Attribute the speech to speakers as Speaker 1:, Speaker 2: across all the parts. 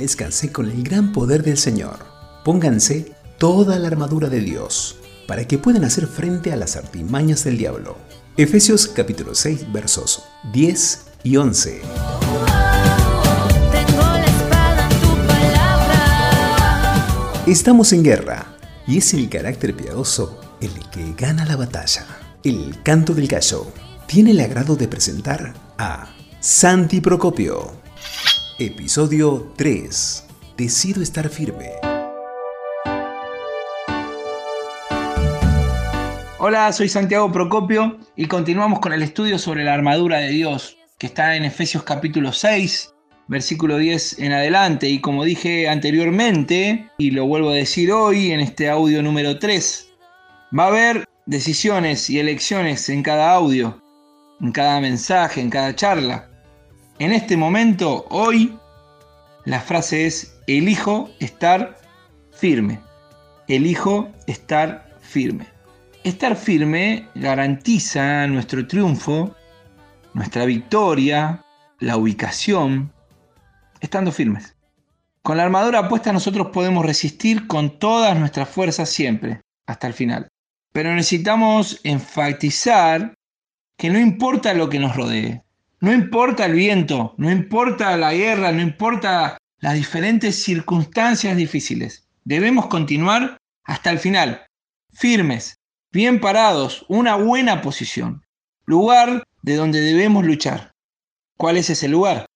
Speaker 1: fortalezcanse con el gran poder del Señor. Pónganse toda la armadura de Dios para que puedan hacer frente a las artimañas del diablo. Efesios capítulo 6 versos 10 y 11. Estamos en guerra y es el carácter piadoso el que gana la batalla. El canto del gallo tiene el agrado de presentar a Santi Procopio. Episodio 3. Decido estar firme.
Speaker 2: Hola, soy Santiago Procopio y continuamos con el estudio sobre la armadura de Dios, que está en Efesios capítulo 6, versículo 10 en adelante. Y como dije anteriormente, y lo vuelvo a decir hoy en este audio número 3, va a haber decisiones y elecciones en cada audio, en cada mensaje, en cada charla. En este momento, hoy, la frase es, elijo estar firme. Elijo estar firme. Estar firme garantiza nuestro triunfo, nuestra victoria, la ubicación, estando firmes. Con la armadura puesta nosotros podemos resistir con todas nuestras fuerzas siempre, hasta el final. Pero necesitamos enfatizar que no importa lo que nos rodee, no importa el viento, no importa la guerra, no importa las diferentes circunstancias difíciles. Debemos continuar hasta el final, firmes, bien parados, una buena posición, lugar de donde debemos luchar. ¿Cuál es ese lugar?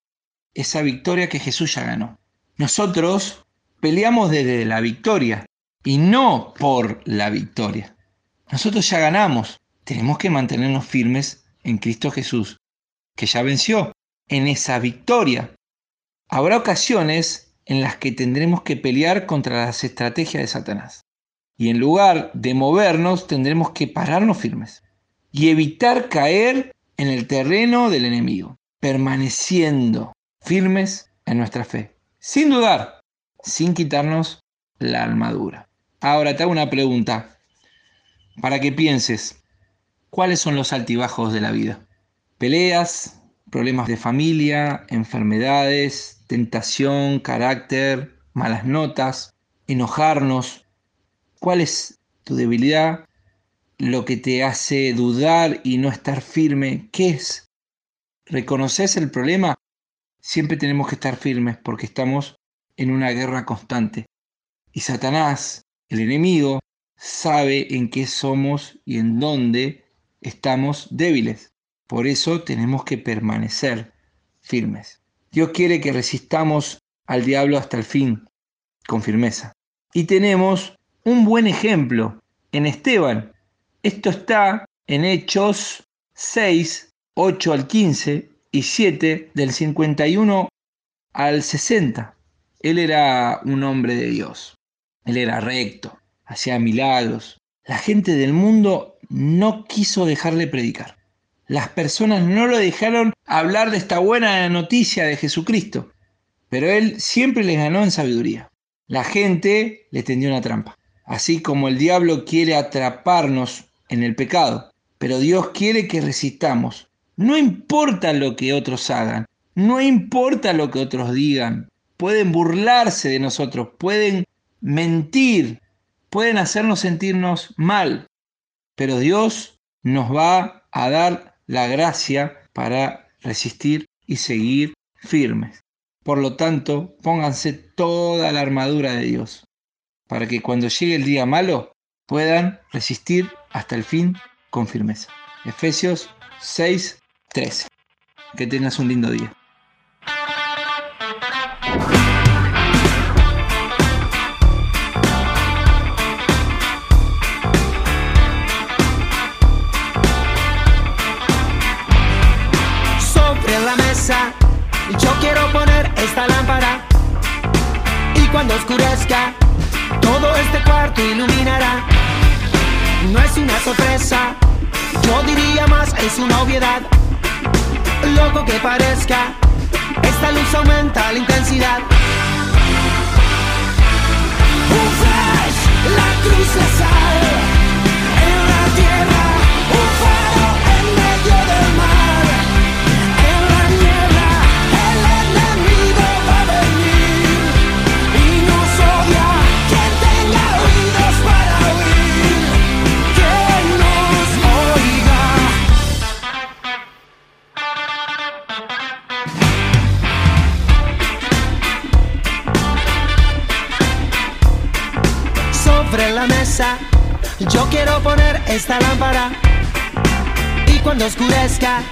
Speaker 2: Esa victoria que Jesús ya ganó. Nosotros peleamos desde la victoria y no por la victoria. Nosotros ya ganamos. Tenemos que mantenernos firmes en Cristo Jesús, que ya venció en esa victoria. Habrá ocasiones en las que tendremos que pelear contra las estrategias de Satanás. Y en lugar de movernos, tendremos que pararnos firmes y evitar caer en el terreno del enemigo, permaneciendo firmes en nuestra fe, sin dudar, sin quitarnos la armadura. Ahora te hago una pregunta para que pienses cuáles son los altibajos de la vida. Peleas, problemas de familia, enfermedades, tentación, carácter, malas notas, enojarnos. ¿Cuál es tu debilidad? Lo que te hace dudar y no estar firme, ¿qué es? ¿Reconoces el problema? Siempre tenemos que estar firmes porque estamos en una guerra constante. Y Satanás, el enemigo, sabe en qué somos y en dónde estamos débiles. Por eso tenemos que permanecer firmes. Dios quiere que resistamos al diablo hasta el fin, con firmeza. Y tenemos un buen ejemplo en Esteban. Esto está en Hechos 6, 8 al 15 y 7 del 51 al 60. Él era un hombre de Dios. Él era recto, hacía milagros. La gente del mundo no quiso dejarle predicar. Las personas no lo dejaron hablar de esta buena noticia de Jesucristo. Pero él siempre les ganó en sabiduría. La gente le tendió una trampa. Así como el diablo quiere atraparnos en el pecado. Pero Dios quiere que resistamos. No importa lo que otros hagan. No importa lo que otros digan. Pueden burlarse de nosotros. Pueden mentir pueden hacernos sentirnos mal, pero Dios nos va a dar la gracia para resistir y seguir firmes. Por lo tanto, pónganse toda la armadura de Dios, para que cuando llegue el día malo puedan resistir hasta el fin con firmeza. Efesios 6, 13. Que tengas un lindo día.
Speaker 3: Yo quiero poner esta lámpara y cuando oscurezca, todo este cuarto iluminará. No es una sorpresa, yo diría más, es una obviedad. Loco que parezca, esta luz aumenta la intensidad. Un flash, la cruz de sal Yo quiero poner esta lámpara y cuando oscurezca,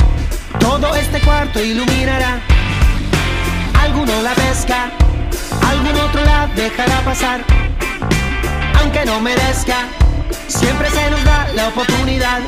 Speaker 3: todo este cuarto iluminará. Alguno la pesca, algún otro la dejará pasar. Aunque no merezca, siempre se nos da la oportunidad.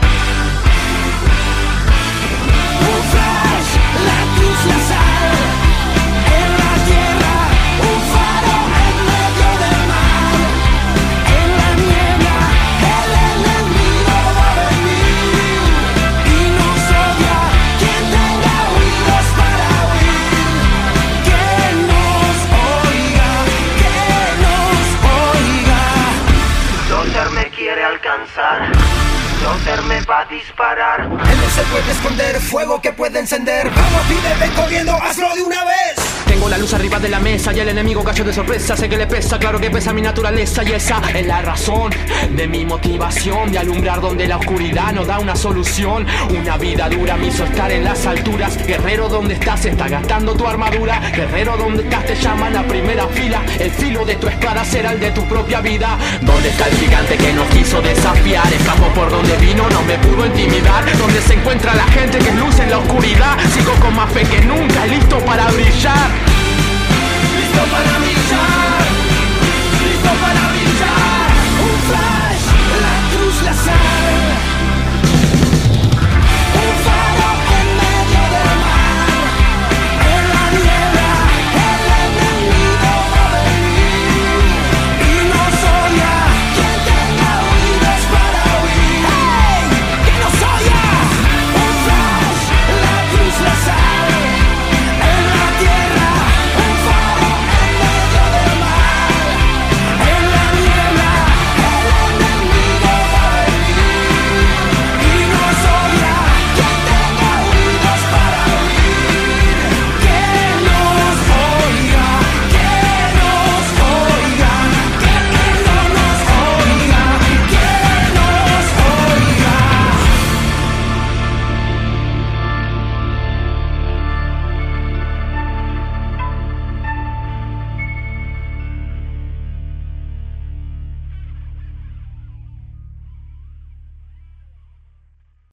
Speaker 4: Disparar.
Speaker 3: Él no se puede esconder, fuego que puede encender. Vamos, pide, ven corriendo, hazlo de una vez.
Speaker 5: Tengo la luz arriba de la mesa y el enemigo cayó de sorpresa. Sé que le pesa, claro que pesa mi naturaleza y esa es la razón de mi motivación de alumbrar donde la oscuridad no da una solución. Una vida dura me hizo estar en las alturas. Guerrero, ¿dónde estás? Está gastando tu armadura. Guerrero, ¿dónde estás? Te llaman a primera fila. El filo de tu espada será el de tu propia vida. ¿Dónde está el gigante que nos quiso desafiar? Escapo por donde vino, no me pudo intimidar. ¿Dónde se encuentra la gente que luce en la oscuridad? Sigo con más fe que nunca, listo